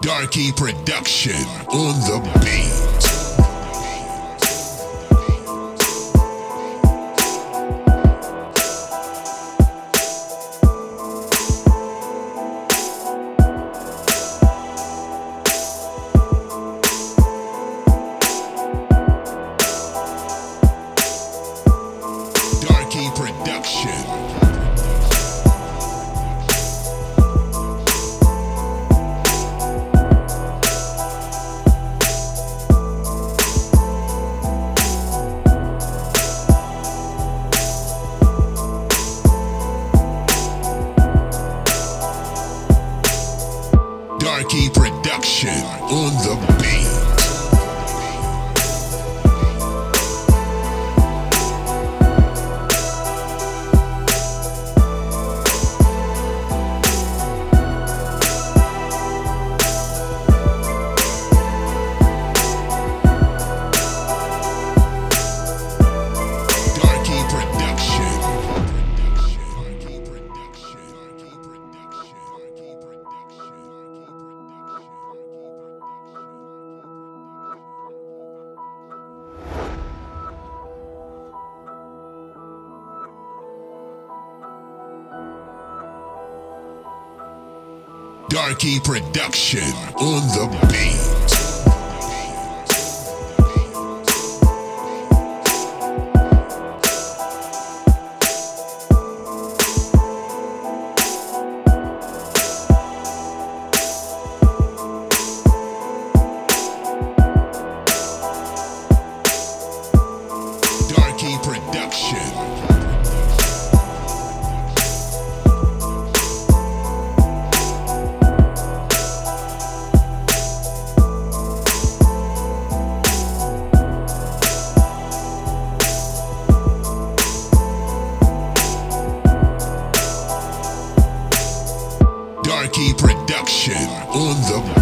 Darky Production on the beat. Production on the beat. Darky Production on the beat. Production on the.